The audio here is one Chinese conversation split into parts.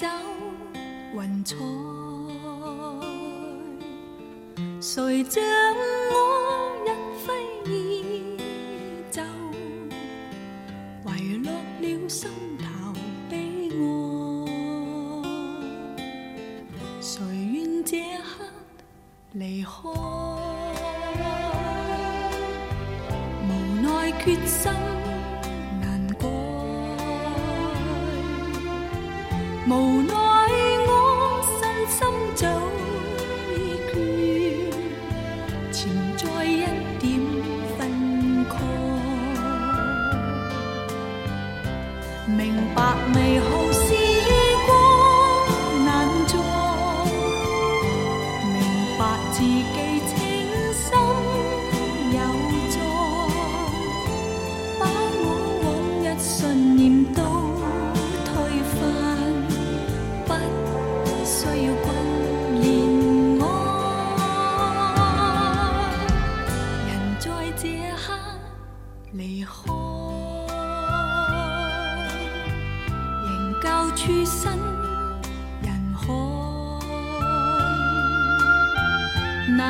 走云彩，谁将我一挥衣袖，遗落了心头悲哀，谁愿这刻离开？无奈决心无奈我身心早已倦，潜在一点分开。明白美好时光难再，明白自己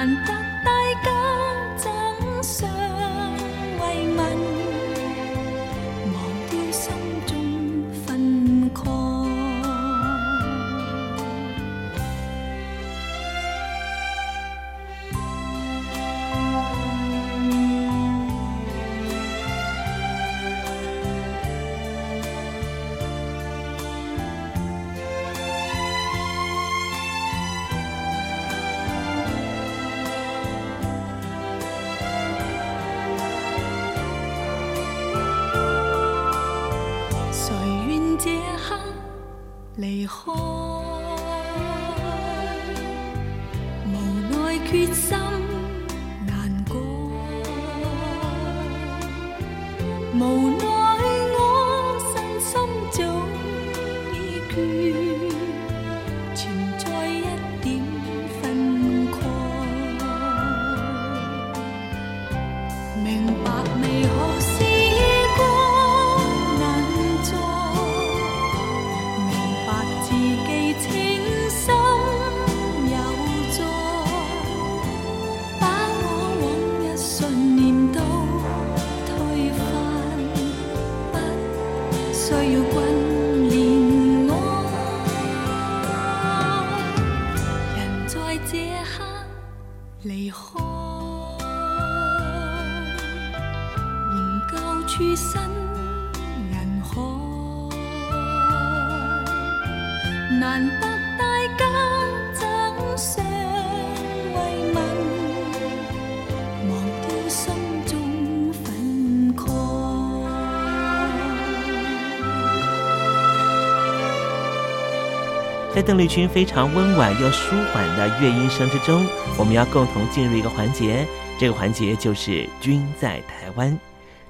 難需要君怜我。人在这刻离开，仍旧处身人海，难得？在邓丽君非常温婉又舒缓的乐音声之中，我们要共同进入一个环节，这个环节就是“君在台湾”。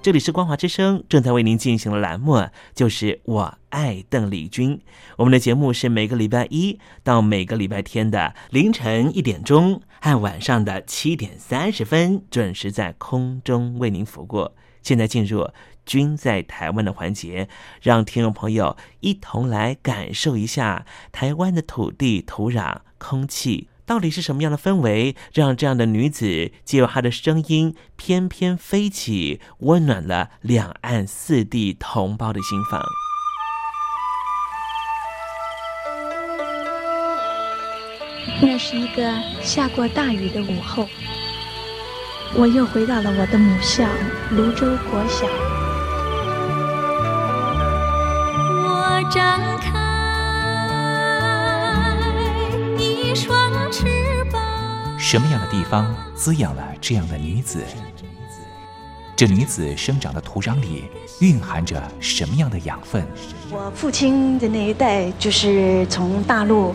这里是光华之声正在为您进行的栏目，就是我爱邓丽君。我们的节目是每个礼拜一到每个礼拜天的凌晨一点钟和晚上的七点三十分准时在空中为您服务。现在进入“君在台湾”的环节，让听众朋友一同来感受一下台湾的土地、土壤、空气。到底是什么样的氛围，让这样的女子借由她的声音翩翩飞起，温暖了两岸四地同胞的心房？那是一个下过大雨的午后，我又回到了我的母校泸州国小。我张开一双翅膀。什么样的地方滋养了这样的女子？这女子生长的土壤里蕴含着什么样的养分？我父亲的那一代就是从大陆，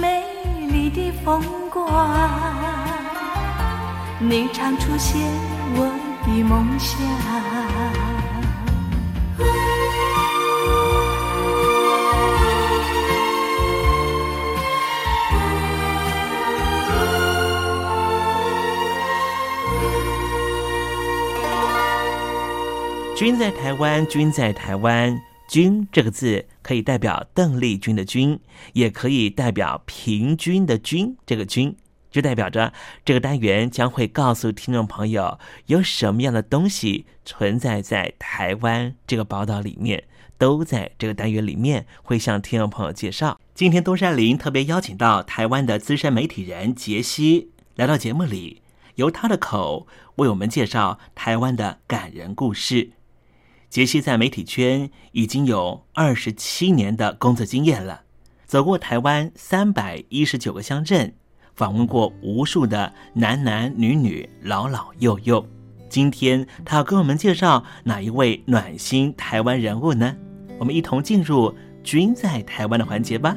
美丽的风光你常出现我的梦想君在台湾君在台湾君这个字可以代表邓丽君的君，也可以代表平均的均。这个均就代表着这个单元将会告诉听众朋友有什么样的东西存在在台湾这个宝岛里面，都在这个单元里面会向听众朋友介绍。今天东山林特别邀请到台湾的资深媒体人杰西来到节目里，由他的口为我们介绍台湾的感人故事。杰西在媒体圈已经有二十七年的工作经验了，走过台湾三百一十九个乡镇，访问过无数的男男女女、老老幼幼。今天他要跟我们介绍哪一位暖心台湾人物呢？我们一同进入“君在台湾”的环节吧。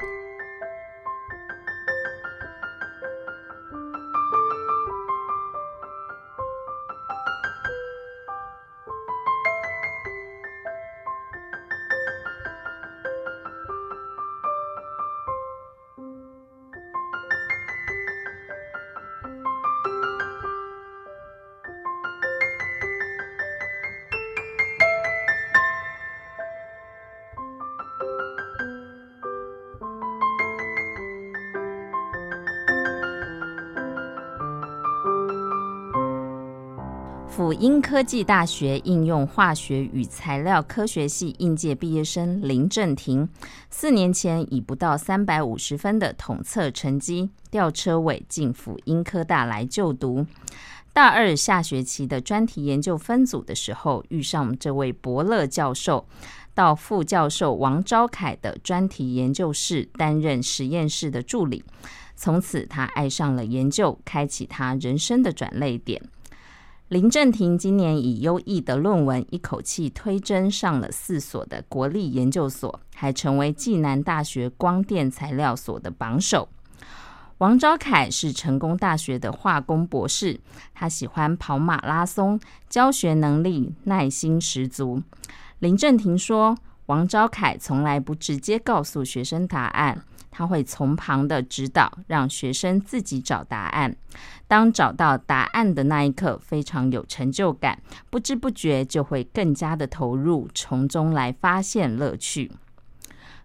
辅英科技大学应用化学与材料科学系应届毕业生林正廷，四年前以不到三百五十分的统测成绩，吊车尾进辅英科大来就读。大二下学期的专题研究分组的时候，遇上这位伯乐教授，到副教授王昭凯的专题研究室担任实验室的助理。从此，他爱上了研究，开启他人生的转泪点。林正廷今年以优异的论文，一口气推甄上了四所的国立研究所，还成为暨南大学光电材料所的榜首。王昭凯是成功大学的化工博士，他喜欢跑马拉松，教学能力、耐心十足。林正廷说：“王昭凯从来不直接告诉学生答案。”他会从旁的指导，让学生自己找答案。当找到答案的那一刻，非常有成就感，不知不觉就会更加的投入，从中来发现乐趣。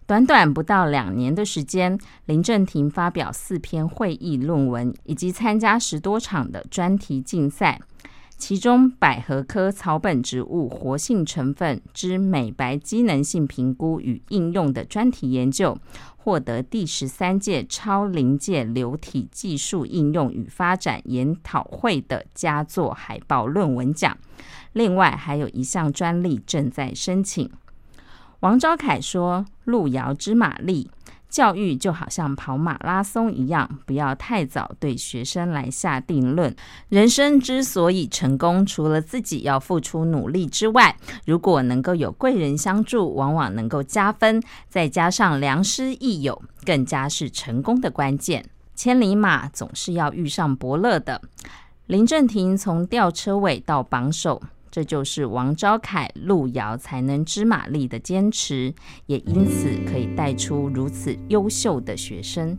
短短不到两年的时间，林正廷发表四篇会议论文，以及参加十多场的专题竞赛。其中，百合科草本植物活性成分之美白机能性评估与应用的专题研究，获得第十三届超临界流体技术应用与发展研讨会的佳作海报论文奖。另外，还有一项专利正在申请。王昭凯说：“路遥知马力。”教育就好像跑马拉松一样，不要太早对学生来下定论。人生之所以成功，除了自己要付出努力之外，如果能够有贵人相助，往往能够加分。再加上良师益友，更加是成功的关键。千里马总是要遇上伯乐的。林正廷从吊车尾到榜首。这就是王昭凯、路遥才能知马力的坚持，也因此可以带出如此优秀的学生。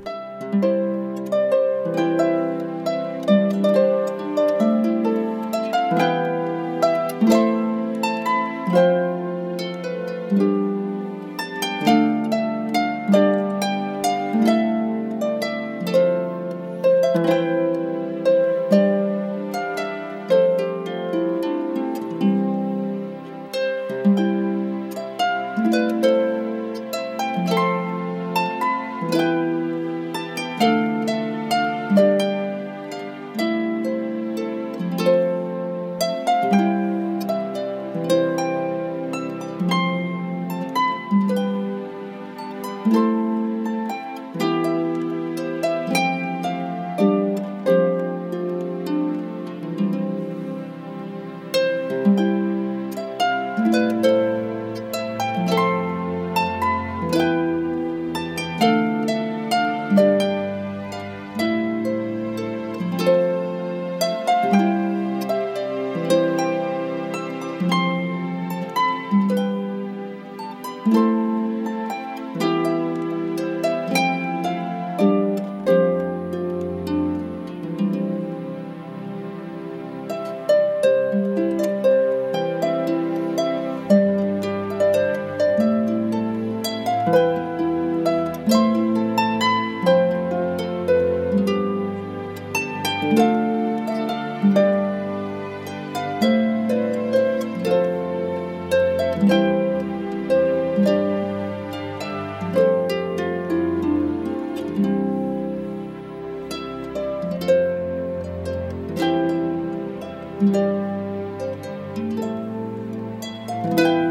这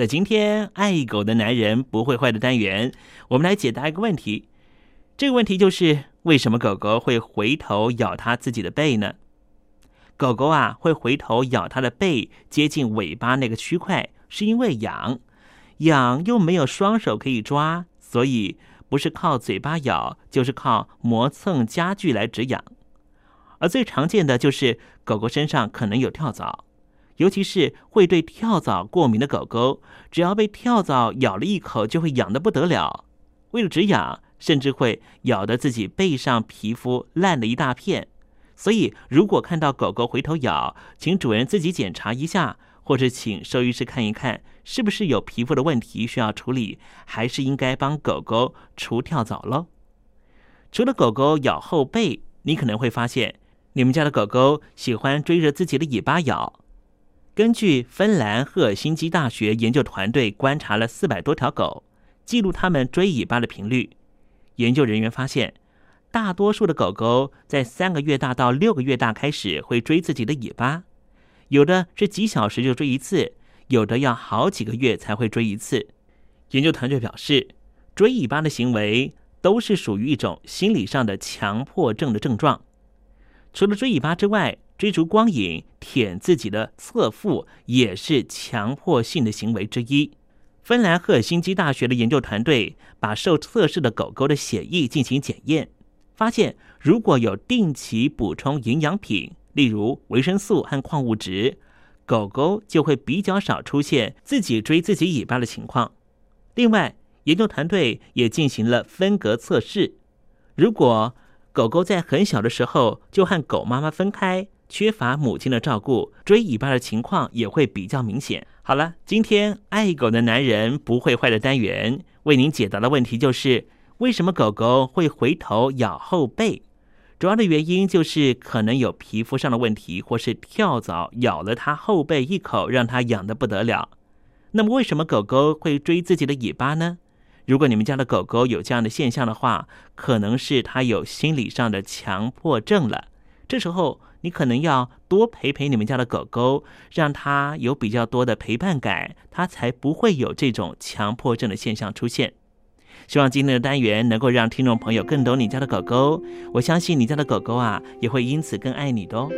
在今天爱狗的男人不会坏的单元，我们来解答一个问题。这个问题就是为什么狗狗会回头咬它自己的背呢？狗狗啊会回头咬它的背，接近尾巴那个区块，是因为痒，痒又没有双手可以抓，所以不是靠嘴巴咬，就是靠磨蹭家具来止痒。而最常见的就是狗狗身上可能有跳蚤，尤其是会对跳蚤过敏的狗狗，只要被跳蚤咬了一口，就会痒得不得了。为了止痒，甚至会咬得自己背上皮肤烂了一大片。所以，如果看到狗狗回头咬，请主人自己检查一下，或者请兽医师看一看，是不是有皮肤的问题需要处理，还是应该帮狗狗除跳蚤喽。除了狗狗咬后背，你可能会发现。你们家的狗狗喜欢追着自己的尾巴咬。根据芬兰赫尔辛基大学研究团队观察了四百多条狗，记录它们追尾巴的频率。研究人员发现，大多数的狗狗在三个月大到六个月大开始会追自己的尾巴，有的是几小时就追一次，有的要好几个月才会追一次。研究团队表示，追尾巴的行为都是属于一种心理上的强迫症的症状。除了追尾巴之外，追逐光影、舔自己的侧腹也是强迫性的行为之一。芬兰赫尔辛基大学的研究团队把受测试的狗狗的血液进行检验，发现如果有定期补充营养品，例如维生素和矿物质，狗狗就会比较少出现自己追自己尾巴的情况。另外，研究团队也进行了分隔测试，如果狗狗在很小的时候就和狗妈妈分开，缺乏母亲的照顾，追尾巴的情况也会比较明显。好了，今天爱狗的男人不会坏的单元为您解答的问题就是：为什么狗狗会回头咬后背？主要的原因就是可能有皮肤上的问题，或是跳蚤咬了它后背一口，让它痒得不得了。那么，为什么狗狗会追自己的尾巴呢？如果你们家的狗狗有这样的现象的话，可能是它有心理上的强迫症了。这时候，你可能要多陪陪你们家的狗狗，让它有比较多的陪伴感，它才不会有这种强迫症的现象出现。希望今天的单元能够让听众朋友更懂你家的狗狗，我相信你家的狗狗啊，也会因此更爱你的哦。